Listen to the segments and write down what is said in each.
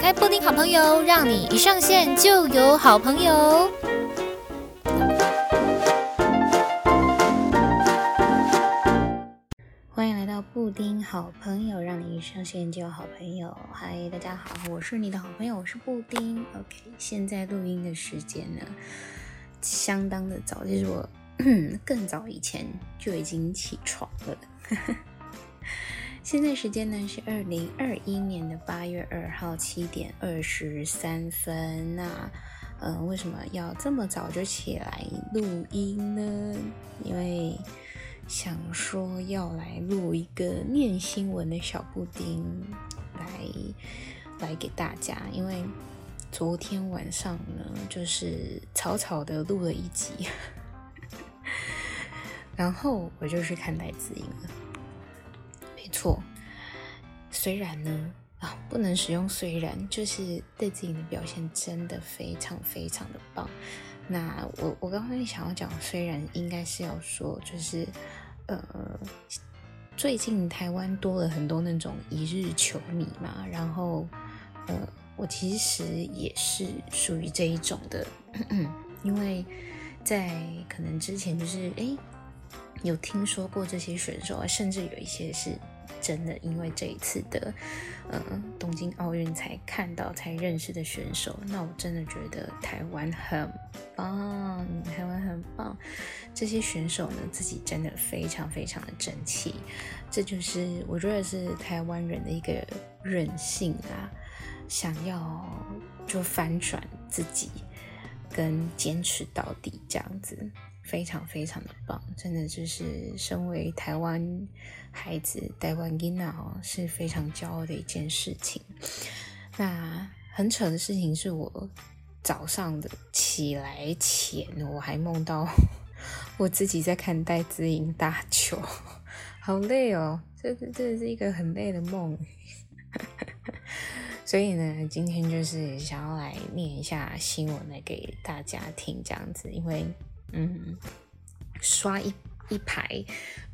开布丁好朋友，让你一上线就有好朋友。欢迎来到布丁好朋友，让你一上线就有好朋友。嗨，大家好，我是你的好朋友，我是布丁。OK，现在录音的时间呢，相当的早，就是我 更早以前就已经起床了。现在时间呢是二零二一年的八月二号七点二十三分。那，嗯、呃，为什么要这么早就起来录音呢？因为想说要来录一个念新闻的小布丁，来来给大家。因为昨天晚上呢，就是草草的录了一集，然后我就去看戴资颖了。没错，虽然呢啊，不能使用虽然，就是对自己的表现真的非常非常的棒。那我我刚刚想要讲，虽然应该是要说，就是呃，最近台湾多了很多那种一日球迷嘛，然后呃，我其实也是属于这一种的，因为在可能之前就是哎，有听说过这些选手啊，甚至有一些是。真的，因为这一次的，呃，东京奥运才看到、才认识的选手，那我真的觉得台湾很棒，台湾很棒。这些选手呢，自己真的非常非常的争气，这就是我觉得是台湾人的一个韧性啊，想要就翻转自己，跟坚持到底这样子。非常非常的棒，真的就是身为台湾孩子，台湾囡仔哦，是非常骄傲的一件事情。那很扯的事情是我早上的起来前，我还梦到 我自己在看戴资颖打球，好累哦，这这这是一个很累的梦。所以呢，今天就是想要来念一下新闻来给大家听，这样子，因为。嗯，刷一一排，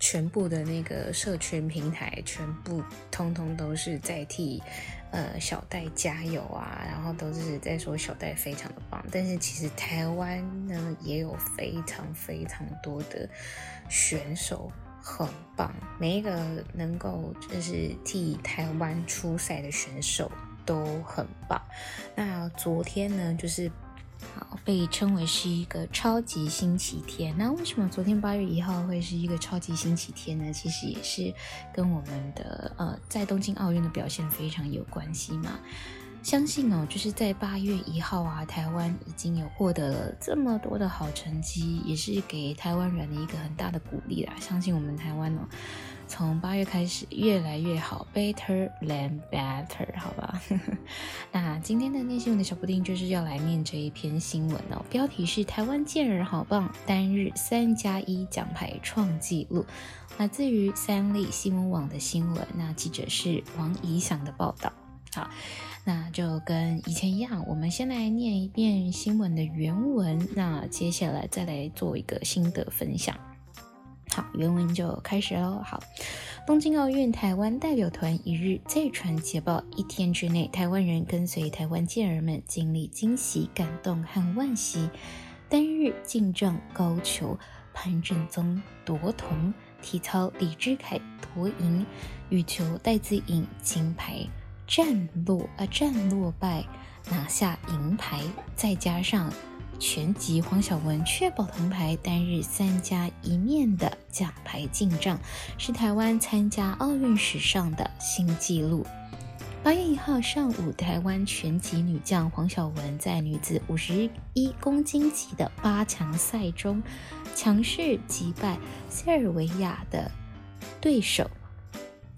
全部的那个社群平台，全部通通都是在替呃小戴加油啊，然后都是在说小戴非常的棒。但是其实台湾呢也有非常非常多的选手很棒，每一个能够就是替台湾出赛的选手都很棒。那昨天呢，就是。好，被称为是一个超级星期天。那为什么昨天八月一号会是一个超级星期天呢？其实也是跟我们的呃在东京奥运的表现非常有关系嘛。相信哦，就是在八月一号啊，台湾已经有获得了这么多的好成绩，也是给台湾人的一个很大的鼓励啦。相信我们台湾哦。从八月开始越来越好，better than better，好吧？那今天的念新闻的小布丁就是要来念这一篇新闻哦，标题是“台湾健儿好棒，单日三加一奖牌创纪录”，来自于三立新闻网的新闻。那记者是王怡翔的报道。好，那就跟以前一样，我们先来念一遍新闻的原文，那接下来再来做一个心得分享。好，原文就开始喽。好，东京奥运台湾代表团一日再传捷报，一天之内，台湾人跟随台湾健儿们经历惊喜、感动和惋惜。单日进账高球潘振宗夺铜，体操李知凯夺银，羽球戴资颖金牌战落啊战落败拿下银牌，再加上。拳击黄晓雯确保铜牌，单日三加一面的奖牌进账，是台湾参加奥运史上的新纪录。八月一号上午，台湾拳击女将黄晓雯在女子五十一公斤级的八强赛中，强势击败塞尔维亚的对手，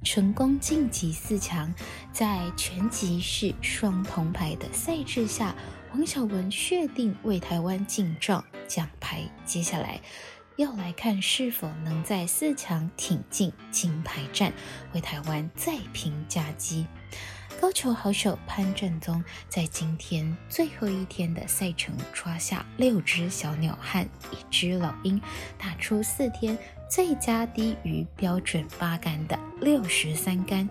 成功晋级四强。在拳击是双铜牌的赛制下。黄筱雯确定为台湾进账奖牌，接下来要来看是否能在四强挺进金牌战，为台湾再平佳绩。高球好手潘振宗在今天最后一天的赛程抓下六只小鸟和一只老鹰，打出四天最佳低于标准八杆的六十三杆，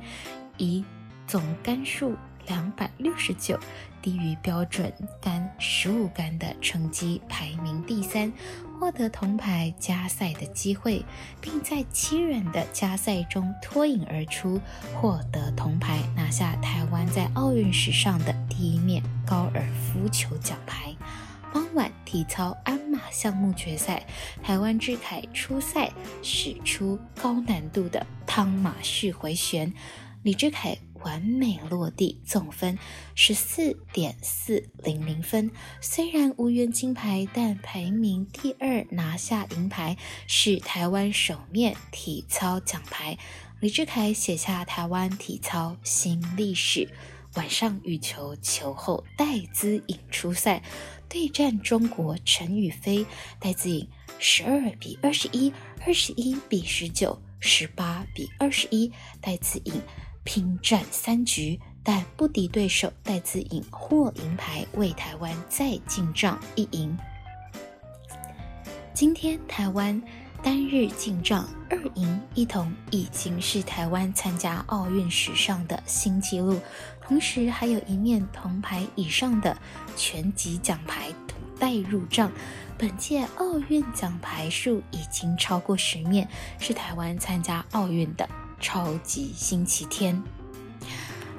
以总杆数。两百六十九，低于标准杆十五杆的成绩排名第三，获得铜牌加赛的机会，并在七人的加赛中脱颖而出，获得铜牌，拿下台湾在奥运史上的第一面高尔夫球奖牌。傍晚，体操鞍马项目决赛，台湾之凯出赛，使出高难度的汤马式回旋，李智凯完美落地，总分十四点四零零分。虽然无缘金牌，但排名第二，拿下银牌，是台湾首面体操奖牌。李智凯写下台湾体操新历史。晚上羽球球后戴资颖出赛，对战中国陈雨菲，戴资颖十二比二十一、二十一比十九、十八比二十一，戴资颖拼战三局，但不敌对手，戴资颖获银牌，为台湾再进账一银。今天台湾。单日进账二银一铜，已经是台湾参加奥运史上的新纪录。同时，还有一面铜牌以上的全级奖牌等待入账。本届奥运奖牌数已经超过十面，是台湾参加奥运的超级星期天。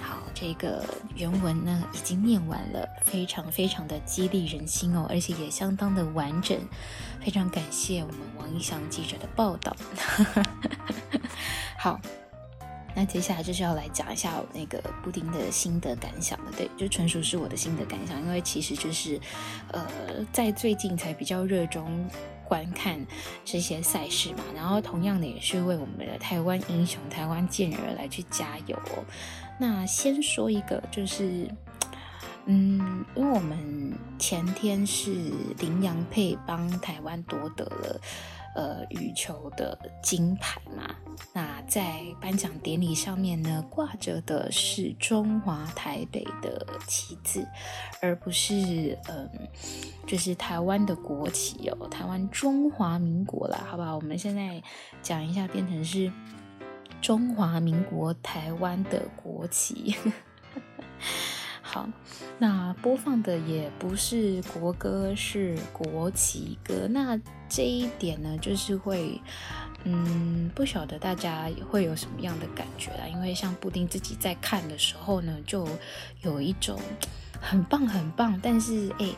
好这个原文呢，已经念完了，非常非常的激励人心哦，而且也相当的完整，非常感谢我们王一翔记者的报道。好，那接下来就是要来讲一下那个布丁的心得感想了，对，就纯属是我的心得感想，因为其实就是，呃，在最近才比较热衷。观看这些赛事嘛，然后同样的也是为我们的台湾英雄、台湾健儿来去加油。那先说一个，就是，嗯，因为我们前天是林洋配帮台湾夺得了。呃，羽球的金牌嘛，那在颁奖典礼上面呢，挂着的是中华台北的旗帜，而不是嗯，就是台湾的国旗哦，台湾中华民国啦，好不好？我们现在讲一下，变成是中华民国台湾的国旗。好，那播放的也不是国歌，是国旗歌。那这一点呢，就是会，嗯，不晓得大家会有什么样的感觉啦。因为像布丁自己在看的时候呢，就有一种很棒很棒，但是诶，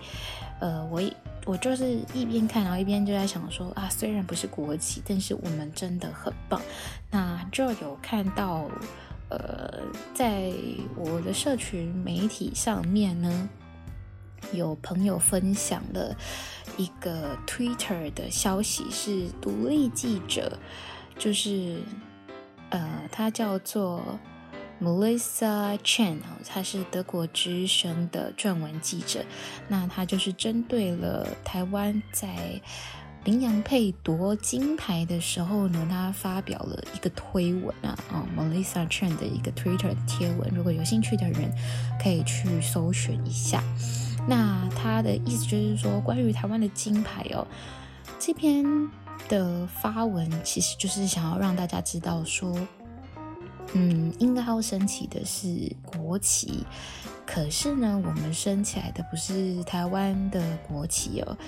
呃，我我就是一边看，然后一边就在想说啊，虽然不是国旗，但是我们真的很棒。那就有看到。呃，在我的社群媒体上面呢，有朋友分享了一个 Twitter 的消息，是独立记者，就是呃，他叫做 Melissa Chen，他是德国之声的撰文记者，那他就是针对了台湾在。林洋配夺金牌的时候呢，他发表了一个推文啊，啊、哦、，Melissa Chen 的一个 Twitter 贴文，如果有兴趣的人可以去搜寻一下。那他的意思就是说，关于台湾的金牌哦，这篇的发文其实就是想要让大家知道说，嗯，应该要升起的是国旗。可是呢，我们升起来的不是台湾的国旗哦，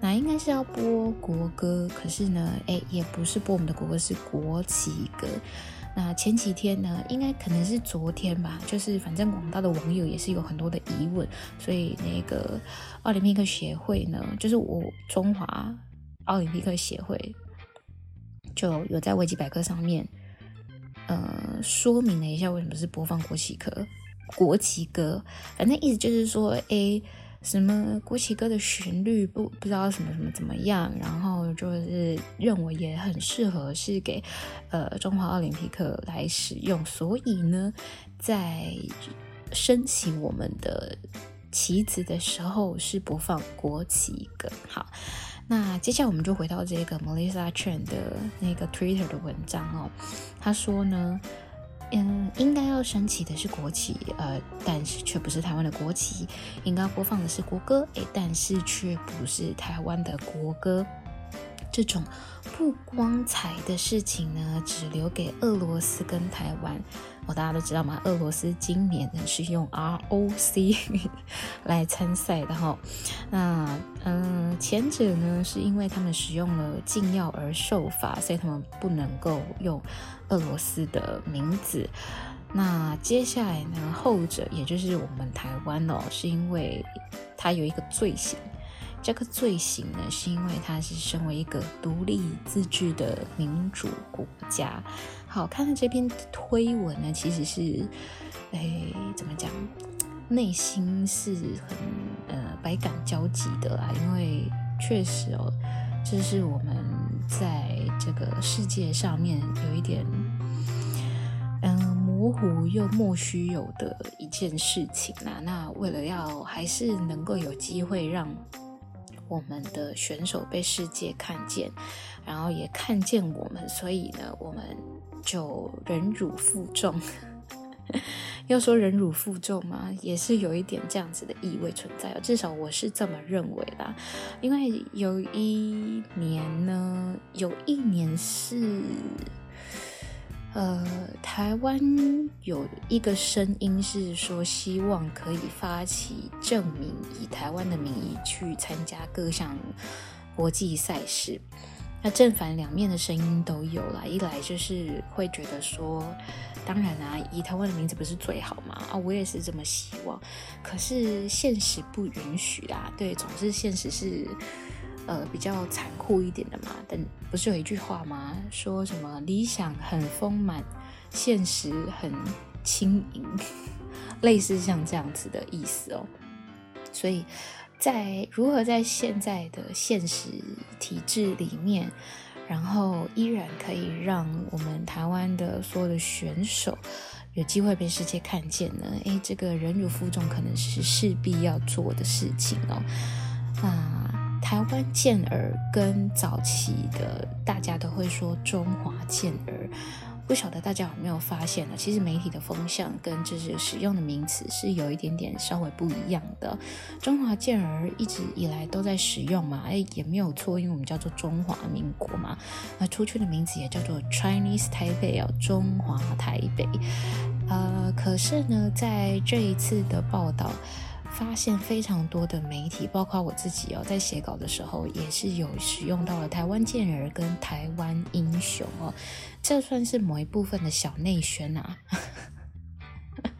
那应该是要播国歌。可是呢，哎，也不是播我们的国歌，是国旗歌。那前几天呢，应该可能是昨天吧，就是反正广大的网友也是有很多的疑问，所以那个奥林匹克协会呢，就是我中华奥林匹克协会就有在维基百科上面，呃，说明了一下为什么是播放国旗歌。国旗歌，反正意思就是说，诶，什么国旗歌的旋律不不知道什么什么怎么样，然后就是认为也很适合是给呃中华奥林匹克来使用，所以呢，在升起我们的旗子的时候是播放国旗歌。好，那接下来我们就回到这个 Melissa Chen 的那个 Twitter 的文章哦，他说呢。嗯，应该要升起的是国旗，呃，但是却不是台湾的国旗。应该播放的是国歌，诶，但是却不是台湾的国歌。这种不光彩的事情呢，只留给俄罗斯跟台湾。哦，大家都知道吗？俄罗斯今年呢是用 ROC 来参赛的哈。那嗯，前者呢是因为他们使用了禁药而受罚，所以他们不能够用俄罗斯的名字。那接下来呢，后者也就是我们台湾哦，是因为它有一个罪行。这个罪行呢，是因为它是身为一个独立自治的民主国家。好，看到这篇推文呢，其实是，哎，怎么讲，内心是很呃百感交集的啦。因为确实哦，这是我们在这个世界上面有一点嗯、模糊又莫须有的一件事情啦。那为了要还是能够有机会让。我们的选手被世界看见，然后也看见我们，所以呢，我们就忍辱负重。要说忍辱负重嘛，也是有一点这样子的意味存在，至少我是这么认为啦。因为有一年呢，有一年是。呃，台湾有一个声音是说，希望可以发起证明，以台湾的名义去参加各项国际赛事。那正反两面的声音都有啦。一来就是会觉得说，当然啊，以台湾的名字不是最好嘛？啊，我也是这么希望。可是现实不允许啊。对，总之现实是。呃，比较残酷一点的嘛，但不是有一句话吗？说什么理想很丰满，现实很轻盈，类似像这样子的意思哦。所以在如何在现在的现实体制里面，然后依然可以让我们台湾的所有的选手有机会被世界看见呢？诶，这个忍辱负重可能是势必要做的事情哦。啊。台湾健儿跟早期的大家都会说中华健儿，不晓得大家有没有发现呢？其实媒体的风向跟就是使用的名词是有一点点稍微不一样的。中华健儿一直以来都在使用嘛，哎，也没有错，因为我们叫做中华民国嘛。那出去的名字也叫做 Chinese Taipei 哦，中华台北。呃，可是呢，在这一次的报道。发现非常多的媒体，包括我自己哦，在写稿的时候也是有使用到了台湾健儿跟台湾英雄哦，这算是某一部分的小内宣啊，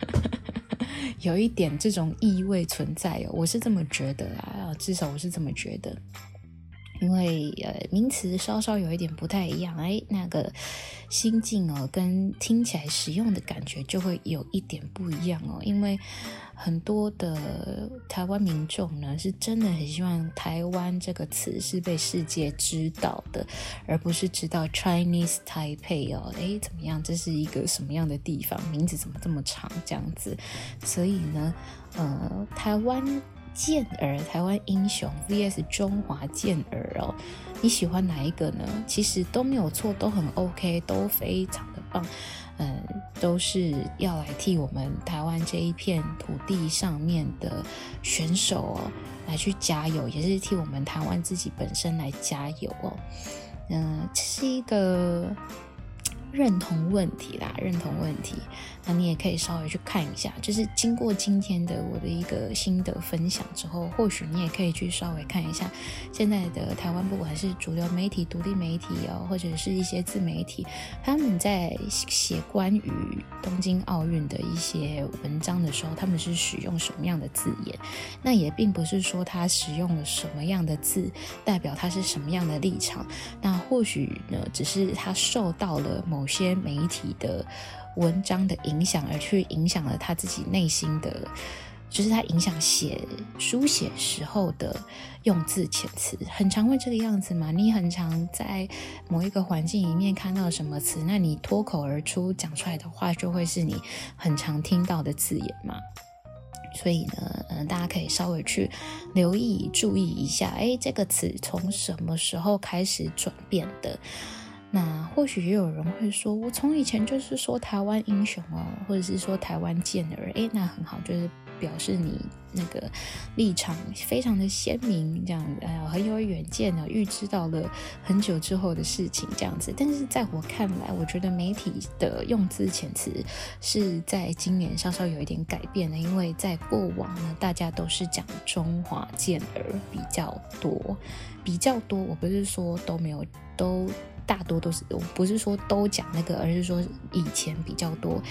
有一点这种意味存在哦，我是这么觉得啊，至少我是这么觉得，因为呃名词稍稍有一点不太一样，哎，那个心境哦，跟听起来使用的感觉就会有一点不一样哦，因为。很多的台湾民众呢，是真的很希望台湾这个词是被世界知道的，而不是知道 Chinese Taipei 哦，诶，怎么样？这是一个什么样的地方？名字怎么这么长？这样子，所以呢，呃，台湾健儿、台湾英雄 VS 中华健儿哦，你喜欢哪一个呢？其实都没有错，都很 OK，都非常的棒。嗯，都是要来替我们台湾这一片土地上面的选手哦，来去加油，也是替我们台湾自己本身来加油哦。嗯，这是一个。认同问题啦，认同问题，那你也可以稍微去看一下，就是经过今天的我的一个心得分享之后，或许你也可以去稍微看一下现在的台湾，不管是主流媒体、独立媒体哦，或者是一些自媒体，他们在写关于东京奥运的一些文章的时候，他们是使用什么样的字眼？那也并不是说他使用了什么样的字，代表他是什么样的立场。那或许呢，只是他受到了某。些媒体的文章的影响，而去影响了他自己内心的，就是他影响写书写时候的用字遣词，很常会这个样子嘛。你很常在某一个环境里面看到什么词，那你脱口而出讲出来的话，就会是你很常听到的字眼嘛。所以呢，嗯，大家可以稍微去留意、注意一下，诶，这个词从什么时候开始转变的？那或许也有人会说，我从以前就是说台湾英雄哦，或者是说台湾健儿，诶，那很好，就是表示你那个立场非常的鲜明，这样哎呀很有远见的，预知到了很久之后的事情这样子。但是在我看来，我觉得媒体的用字遣词是在今年稍稍有一点改变的，因为在过往呢，大家都是讲中华健儿比较多，比较多。我不是说都没有都。大多都是，我不是说都讲那个，而是说以前比较多。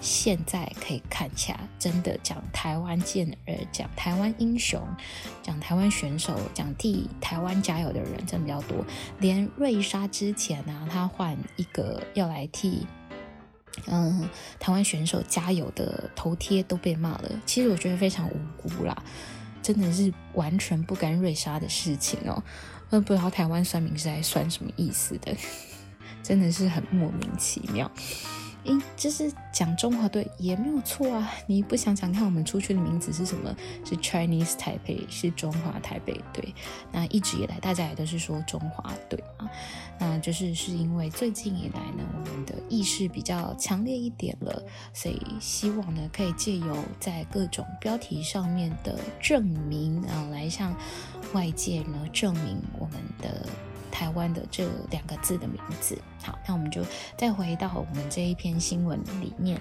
现在可以看起来，真的讲台湾健儿，讲台湾英雄，讲台湾选手，讲替台湾加油的人真的比较多。连瑞莎之前呢、啊，他换一个要来替嗯台湾选手加油的头贴都被骂了。其实我觉得非常无辜啦，真的是完全不干瑞莎的事情哦。我也不知道台湾算名是在算什么意思的，真的是很莫名其妙。诶，就是讲中华队也没有错啊！你不想想看，我们出去的名字是什么？是 Chinese Taipei，是中华台北队。那一直以来，大家也都是说中华队啊。那就是是因为最近以来呢，我们的意识比较强烈一点了，所以希望呢，可以借由在各种标题上面的证明啊，来向外界呢证明我们的。台湾的这两个字的名字，好，那我们就再回到我们这一篇新闻里面。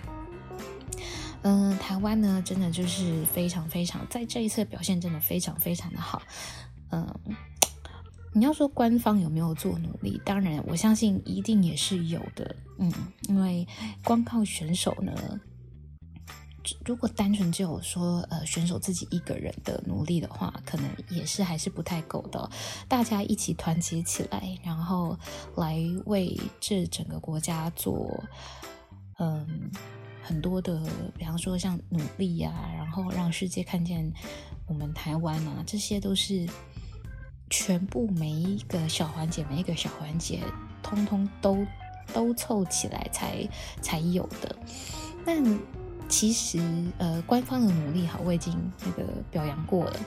嗯、台湾呢，真的就是非常非常，在这一次表现真的非常非常的好。嗯、你要说官方有没有做努力？当然，我相信一定也是有的。嗯，因为光靠选手呢。如果单纯只有说呃选手自己一个人的努力的话，可能也是还是不太够的。大家一起团结起来，然后来为这整个国家做嗯很多的，比方说像努力呀、啊，然后让世界看见我们台湾啊，这些都是全部每一个小环节，每一个小环节，通通都都凑起来才才有的。但其实，呃，官方的努力哈，我已经那个表扬过了，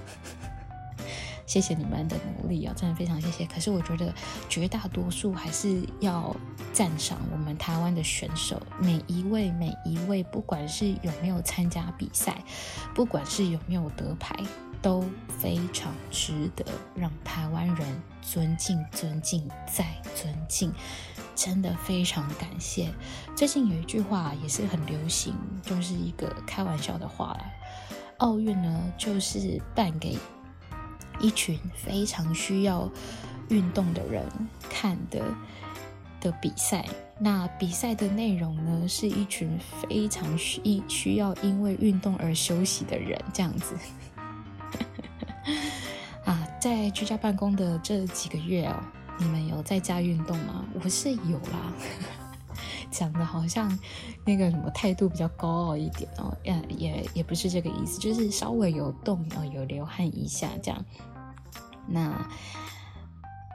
谢谢你们的努力啊，真的非常谢谢。可是我觉得绝大多数还是要赞赏我们台湾的选手，每一位每一位，不管是有没有参加比赛，不管是有没有得牌，都非常值得让台湾人尊敬、尊敬再尊敬。真的非常感谢。最近有一句话也是很流行，就是一个开玩笑的话。奥运呢，就是办给一群非常需要运动的人看的的比赛。那比赛的内容呢，是一群非常需需要因为运动而休息的人，这样子。在居家办公的这几个月哦。你们有在家运动吗？我是有啦，讲的好像那个什么态度比较高傲一点哦，也也也不是这个意思，就是稍微有动哦，有流汗一下这样。那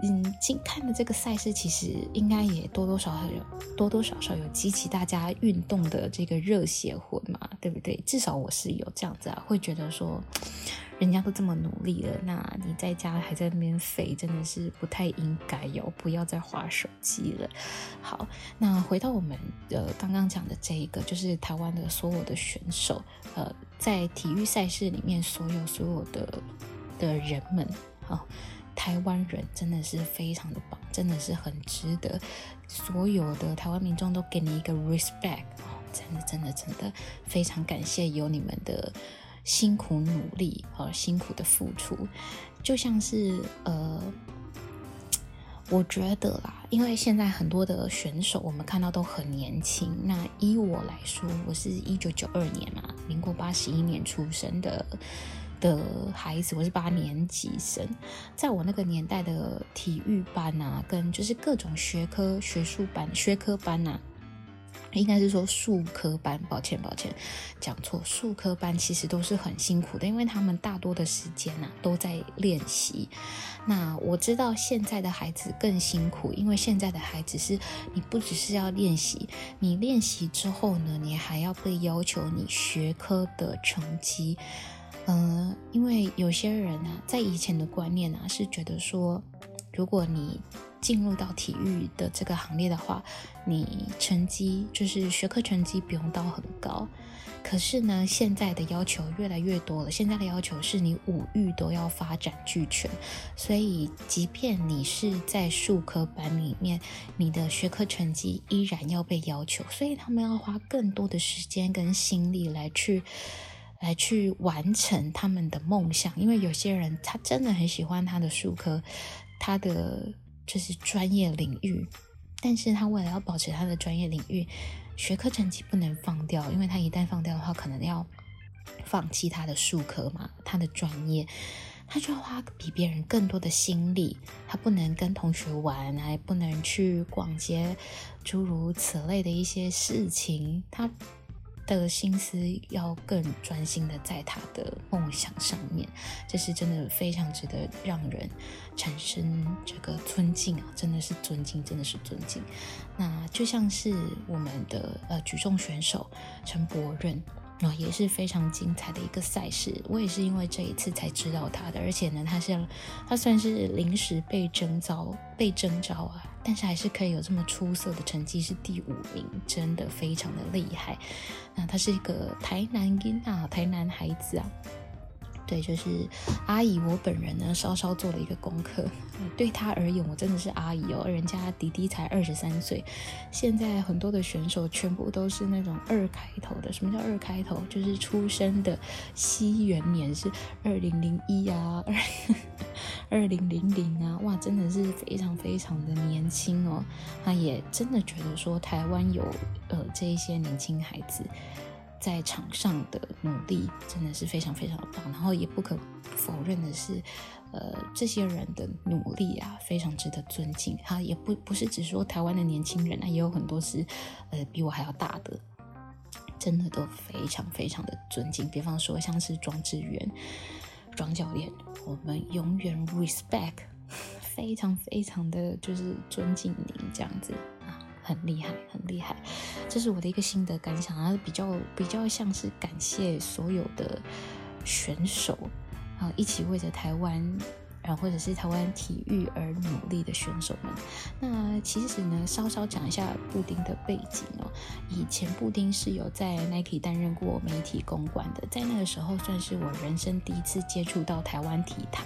嗯，今看的这个赛事，其实应该也多多少少有多多少少有激起大家运动的这个热血魂嘛，对不对？至少我是有这样子啊，会觉得说。人家都这么努力了，那你在家还在那边肥，真的是不太应该哟！不要再划手机了。好，那回到我们呃刚刚讲的这一个，就是台湾的所有的选手，呃，在体育赛事里面所有所有的的人们，好、台湾人真的是非常的棒，真的是很值得所有的台湾民众都给你一个 respect 哦，真的真的真的非常感谢有你们的。辛苦努力和辛苦的付出，就像是呃，我觉得啦，因为现在很多的选手我们看到都很年轻。那依我来说，我是一九九二年嘛，民国八十一年出生的的孩子，我是八年级生。在我那个年代的体育班啊，跟就是各种学科学术班、学科班啊。应该是说术科班，抱歉抱歉，讲错。术科班其实都是很辛苦的，因为他们大多的时间呐、啊、都在练习。那我知道现在的孩子更辛苦，因为现在的孩子是你不只是要练习，你练习之后呢，你还要被要求你学科的成绩。嗯、因为有些人啊，在以前的观念啊，是觉得说，如果你进入到体育的这个行列的话，你成绩就是学科成绩不用到很高，可是呢，现在的要求越来越多了。现在的要求是你五育都要发展俱全，所以即便你是在术科班里面，你的学科成绩依然要被要求。所以他们要花更多的时间跟心力来去，来去完成他们的梦想。因为有些人他真的很喜欢他的术科，他的就是专业领域，但是他为了要保持他的专业领域。学科成绩不能放掉，因为他一旦放掉的话，可能要放弃他的术科嘛，他的专业，他就要花比别人更多的心力，他不能跟同学玩，还不能去逛街，诸如此类的一些事情，他的心思要更专心的在他的梦想上面，这是真的非常值得让人产生这个尊敬啊！真的是尊敬，真的是尊敬。那就像是我们的呃举重选手陈柏润。那、也是非常精彩的一个赛事。我也是因为这一次才知道他的，而且呢，他是他算是临时被征召被征召啊，但是还是可以有这么出色的成绩，是第五名，真的非常的厉害。那他是一个台南音啊，台南孩子啊。对，就是阿姨，我本人呢稍稍做了一个功课。对她而言，我真的是阿姨哦，人家弟弟才二十三岁。现在很多的选手全部都是那种二开头的。什么叫二开头？就是出生的西元年是二零零一啊，二二零零零啊，哇，真的是非常非常的年轻哦。他也真的觉得说，台湾有呃这一些年轻孩子。在场上的努力真的是非常非常棒，然后也不可否认的是，呃，这些人的努力啊，非常值得尊敬。他也不不是只说台湾的年轻人啊，也有很多是，呃，比我还要大的，真的都非常非常的尊敬。比方说像是庄智渊庄教练，我们永远 respect，非常非常的就是尊敬您这样子。很厉害，很厉害，这是我的一个心得感想啊，比较比较像是感谢所有的选手啊，一起为着台湾，然后或者是台湾体育而努力的选手们。那其实呢，稍稍讲一下布丁的背景哦。以前布丁是有在 Nike 担任过媒体公关的，在那个时候算是我人生第一次接触到台湾体坛。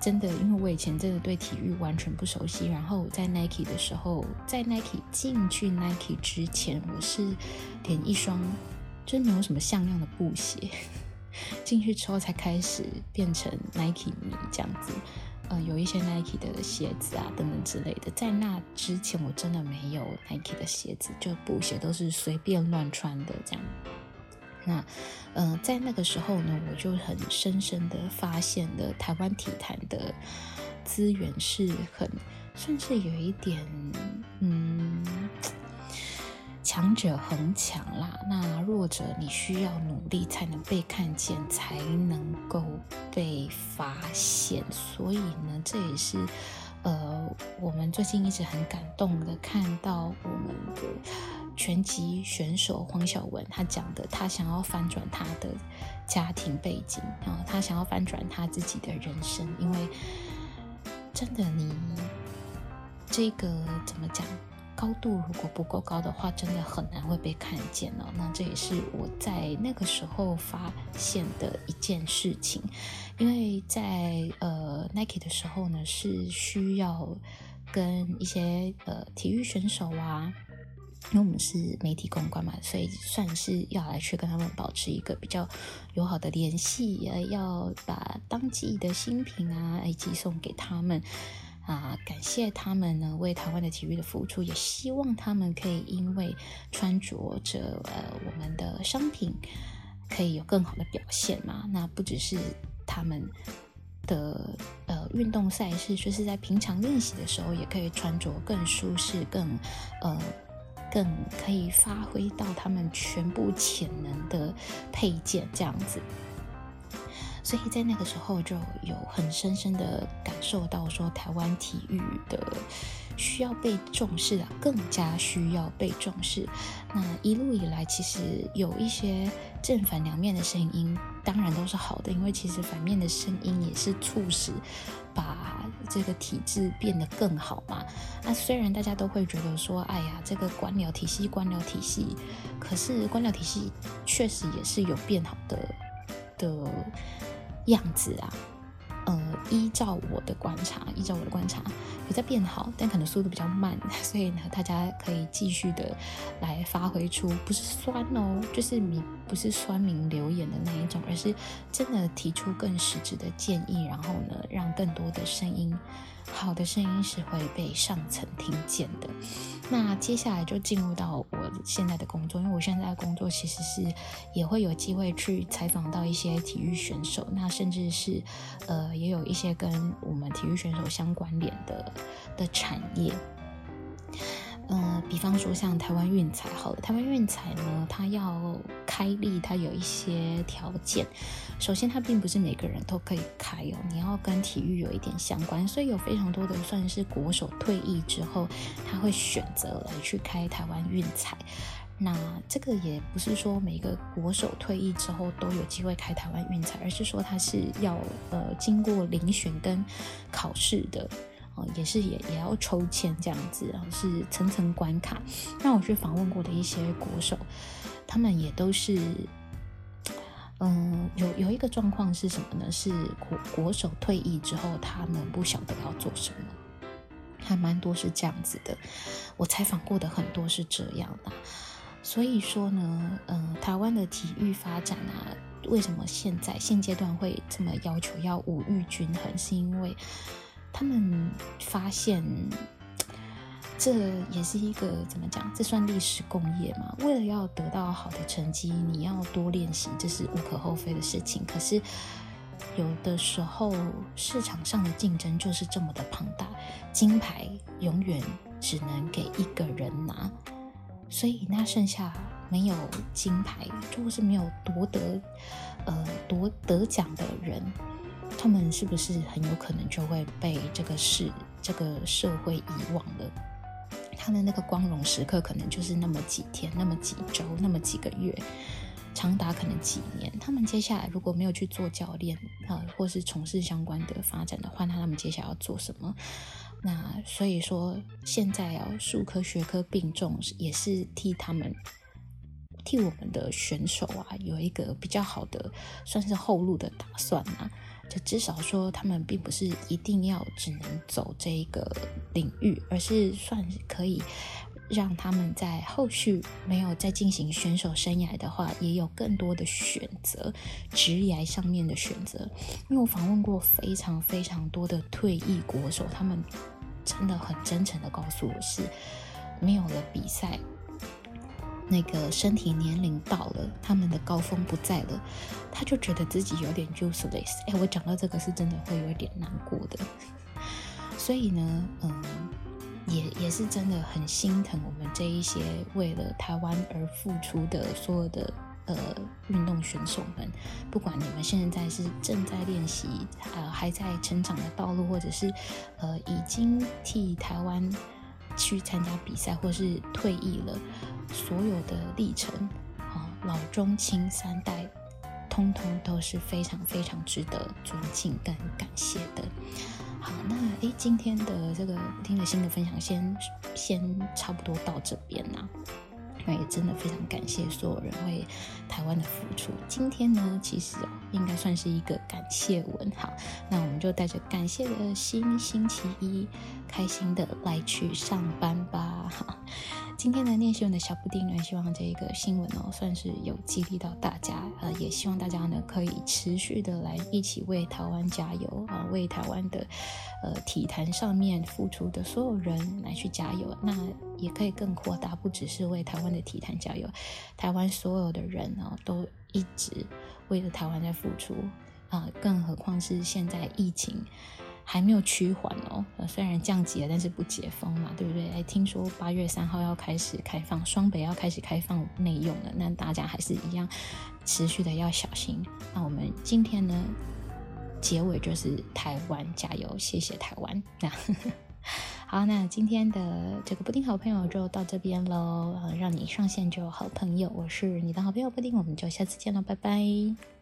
真的，因为我以前真的对体育完全不熟悉。然后我在 Nike 的时候，在 Nike 进去 Nike 之前，我是连一双真没有什么像样的布鞋。进去之后才开始变成 Nike 迷这样子。呃，有一些 Nike 的鞋子啊等等之类的。在那之前，我真的没有 Nike 的鞋子，就布鞋都是随便乱穿的这样。那，呃，在那个时候呢，我就很深深的发现了台湾体坛的资源是很，甚至有一点，嗯，强者恒强啦。那弱者你需要努力才能被看见，才能够被发现。所以呢，这也是，呃，我们最近一直很感动的看到我们的。拳击选手黄小文，他讲的，他想要翻转他的家庭背景然后，他想要翻转他自己的人生，因为真的，你这个怎么讲，高度如果不够高的话，真的很难会被看见哦。那这也是我在那个时候发现的一件事情，因为在呃 Nike 的时候呢，是需要跟一些呃体育选手啊。因为我们是媒体公关嘛，所以算是要来去跟他们保持一个比较友好的联系，呃，要把当季的新品啊，以及送给他们啊，感谢他们呢为台湾的体育的付出，也希望他们可以因为穿着着呃我们的商品，可以有更好的表现嘛。那不只是他们的呃运动赛事，就是在平常练习的时候，也可以穿着更舒适、更呃。更可以发挥到他们全部潜能的配件，这样子，所以在那个时候就有很深深的感受到说，台湾体育的需要被重视啊，更加需要被重视。那一路以来，其实有一些正反两面的声音，当然都是好的，因为其实反面的声音也是促使把这个体制变得更好嘛。那虽然大家都会觉得说，哎呀，这个官僚体系，官僚体系，可是官僚体系确实也是有变好的的样子啊。呃，依照我的观察，依照我的观察，有在变好，但可能速度比较慢，所以呢，大家可以继续的来发挥出不是酸哦，就是你不是酸民留言的那一种，而是真的提出更实质的建议，然后呢，让更多的声音。好的声音是会被上层听见的。那接下来就进入到我现在的工作，因为我现在的工作其实是也会有机会去采访到一些体育选手，那甚至是呃也有一些跟我们体育选手相关联的的产业。呃，比方说像台湾运彩，好了，台湾运彩呢，它要开立，它有一些条件。首先，它并不是每个人都可以开哦，你要跟体育有一点相关，所以有非常多的算是国手退役之后，他会选择来去开台湾运彩。那这个也不是说每个国手退役之后都有机会开台湾运彩，而是说他是要呃经过遴选跟考试的。哦，也是也也要抽签这样子，然后是层层关卡。那我去访问过的一些国手，他们也都是，嗯，有有一个状况是什么呢？是国国手退役之后，他们不晓得要做什么，还蛮多是这样子的。我采访过的很多是这样的。所以说呢，嗯，台湾的体育发展啊，为什么现在现阶段会这么要求要五育均衡？是因为他们发现，这也是一个怎么讲？这算历史工业吗？为了要得到好的成绩，你要多练习，这是无可厚非的事情。可是有的时候市场上的竞争就是这么的庞大，金牌永远只能给一个人拿，所以那剩下没有金牌，就是没有夺得呃夺得奖的人。他们是不是很有可能就会被这个世、这个社会遗忘了？他的那个光荣时刻可能就是那么几天、那么几周、那么几个月，长达可能几年。他们接下来如果没有去做教练啊，或是从事相关的发展的话，那他们接下来要做什么？那所以说，现在要数科学科并重，也是替他们。替我们的选手啊，有一个比较好的算是后路的打算啊，就至少说他们并不是一定要只能走这一个领域，而是算可以让他们在后续没有再进行选手生涯的话，也有更多的选择，职业上面的选择。因为我访问过非常非常多的退役国手，他们真的很真诚的告诉我是没有了比赛。那个身体年龄到了，他们的高峰不在了，他就觉得自己有点 useless。哎，我讲到这个是真的会有点难过的。所以呢，嗯，也也是真的很心疼我们这一些为了台湾而付出的所有的呃运动选手们，不管你们现在是正在练习，呃，还在成长的道路，或者是呃已经替台湾去参加比赛，或是退役了。所有的历程，啊，老中青三代，通通都是非常非常值得尊敬跟感谢的。好，那诶，今天的这个听了新的分享先，先先差不多到这边啦。那也真的非常感谢所有人为台湾的付出。今天呢，其实应该算是一个感谢文。好，那我们就带着感谢的心，星期一开心的来去上班吧。哈，今天的念新闻的小布丁呢，希望这个新闻哦，算是有激励到大家。呃，也希望大家呢可以持续的来一起为台湾加油啊，为台湾的呃体坛上面付出的所有人来去加油。那也可以更扩大，不只是为台湾的体坛加油，台湾所有的人呢、哦，都一直为了台湾在付出啊！更何况是现在疫情还没有趋缓哦，虽然降级了，但是不解封嘛，对不对？哎，听说八月三号要开始开放，双北要开始开放内用了，那大家还是一样持续的要小心。那我们今天呢，结尾就是台湾加油，谢谢台湾。那。好，那今天的这个布丁好朋友就到这边喽。让你一上线就有好朋友，我是你的好朋友布丁，我们就下次见了，拜拜。